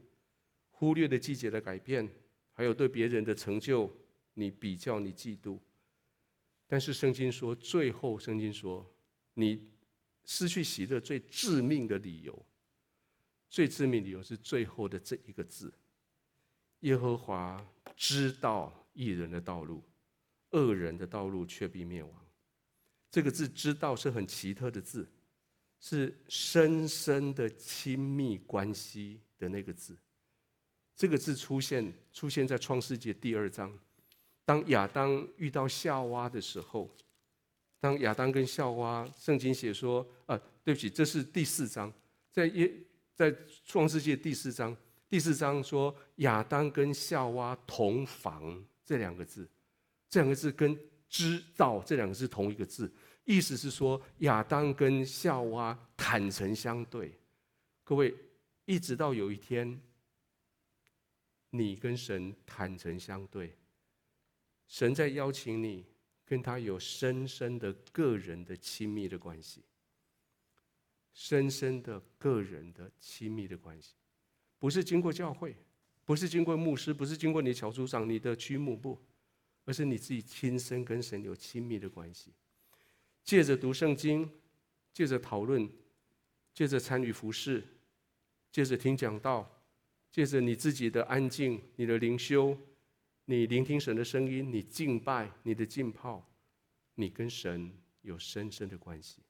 忽略了季节的改变，还有对别人的成就，你比较，你嫉妒。但是圣经说，最后圣经说，你失去喜乐最致命的理由，最致命理由是最后的这一个字：耶和华知道义人的道路，恶人的道路却必灭亡。这个字“知道”是很奇特的字，是深深的亲密关系的那个字。这个字出现出现在创世纪第二章。当亚当遇到夏娃的时候，当亚当跟夏娃，圣经写说，啊，对不起，这是第四章，在耶在创世纪第四章，第四章说亚当跟夏娃同房这两个字，这两个字跟知道这两个字同一个字，意思是说亚当跟夏娃坦诚相对。各位，一直到有一天，你跟神坦诚相对。神在邀请你跟他有深深的个人的亲密的关系，深深的个人的亲密的关系，不是经过教会，不是经过牧师，不是经过你小组长、你的区牧部，而是你自己亲身跟神有亲密的关系。借着读圣经，借着讨论，借着参与服事，借着听讲道，借着你自己的安静，你的灵修。你聆听神的声音，你敬拜，你的浸泡，你跟神有深深的关系。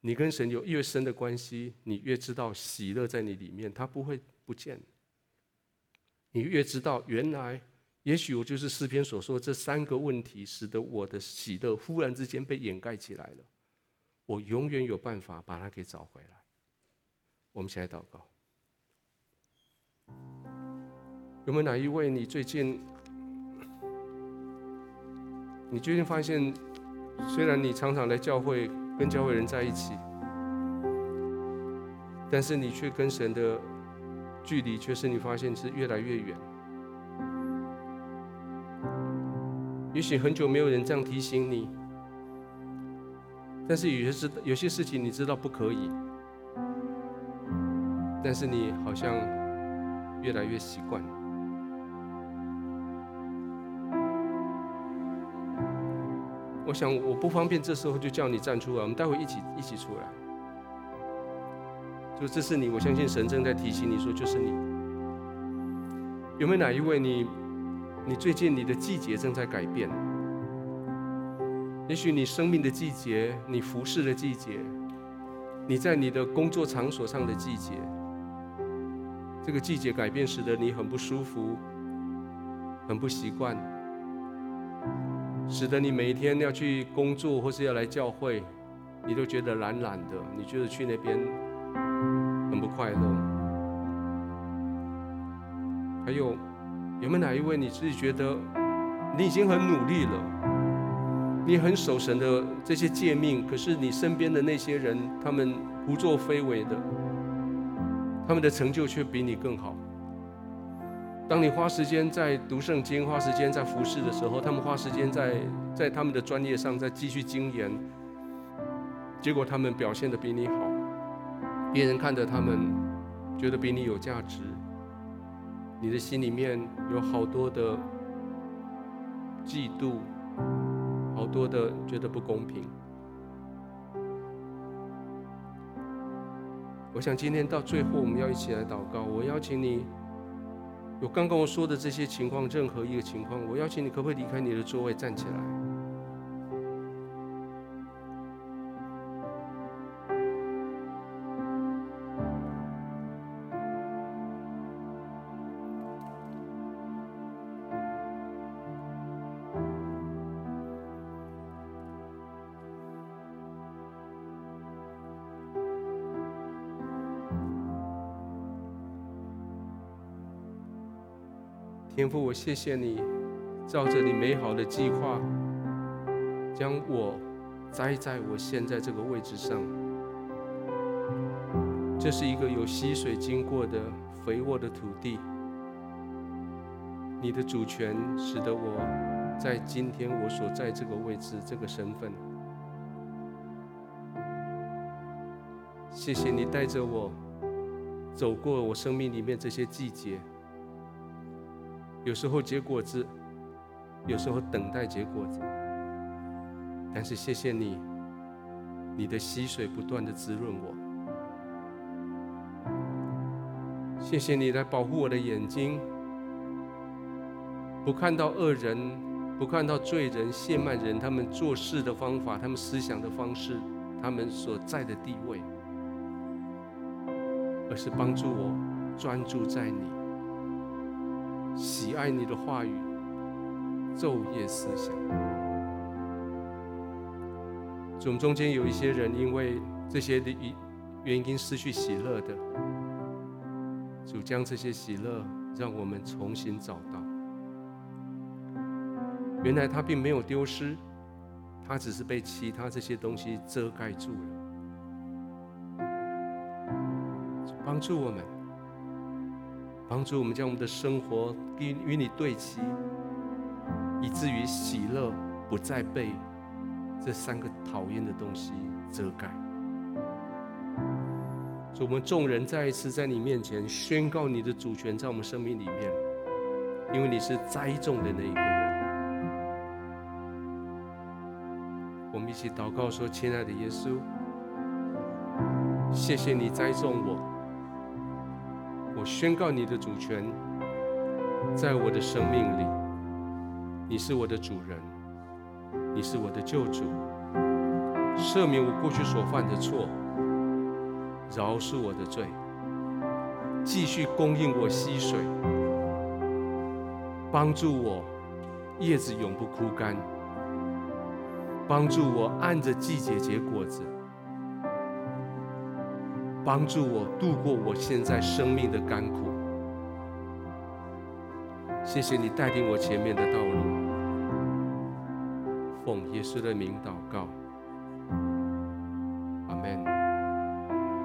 你跟神有越深的关系，你越知道喜乐在你里面，它不会不见。你越知道，原来也许我就是诗篇所说这三个问题，使得我的喜乐忽然之间被掩盖起来了。我永远有办法把它给找回来。我们起来祷告。有没有哪一位你最近，你最近发现，虽然你常常来教会跟教会人在一起，但是你却跟神的距离却是你发现是越来越远。也许很久没有人这样提醒你，但是有些事有些事情你知道不可以，但是你好像越来越习惯。我想我不方便，这时候就叫你站出来。我们待会一起一起出来。就这是你，我相信神正在提醒你说，就是你。有没有哪一位你，你最近你的季节正在改变？也许你生命的季节，你服侍的季节，你在你的工作场所上的季节，这个季节改变使得你很不舒服，很不习惯。使得你每一天要去工作或是要来教会，你都觉得懒懒的，你觉得去那边很不快乐。还有，有没有哪一位你自己觉得你已经很努力了，你很守神的这些诫命，可是你身边的那些人，他们胡作非为的，他们的成就却比你更好。当你花时间在读圣经、花时间在服侍的时候，他们花时间在在他们的专业上再继续精研，结果他们表现的比你好，别人看着他们，觉得比你有价值，你的心里面有好多的嫉妒，好多的觉得不公平。我想今天到最后，我们要一起来祷告。我邀请你，有刚刚我说的这些情况，任何一个情况，我邀请你，可不可以离开你的座位，站起来？父，我谢谢你，照着你美好的计划，将我栽在我现在这个位置上。这是一个有溪水经过的肥沃的土地。你的主权使得我在今天我所在这个位置、这个身份。谢谢你带着我走过我生命里面这些季节。有时候结果子，有时候等待结果子，但是谢谢你，你的溪水不断的滋润我。谢谢你来保护我的眼睛，不看到恶人，不看到罪人、亵慢人，他们做事的方法，他们思想的方式，他们所在的地位，而是帮助我专注在你。喜爱你的话语，昼夜思想。总中间有一些人因为这些的原因失去喜乐的，主将这些喜乐让我们重新找到。原来他并没有丢失，他只是被其他这些东西遮盖住了。帮助我们。帮助我们将我们的生活与与你对齐，以至于喜乐不再被这三个讨厌的东西遮盖。所以我们众人再一次在你面前宣告你的主权在我们生命里面，因为你是栽种的那一个人。我们一起祷告说：“亲爱的耶稣，谢谢你栽种我。”我宣告你的主权在我的生命里，你是我的主人，你是我的救主，赦免我过去所犯的错，饶恕我的罪，继续供应我溪水，帮助我叶子永不枯干，帮助我按着季节结果子。帮助我度过我现在生命的甘苦。谢谢你带领我前面的道路。奉耶稣的名祷告。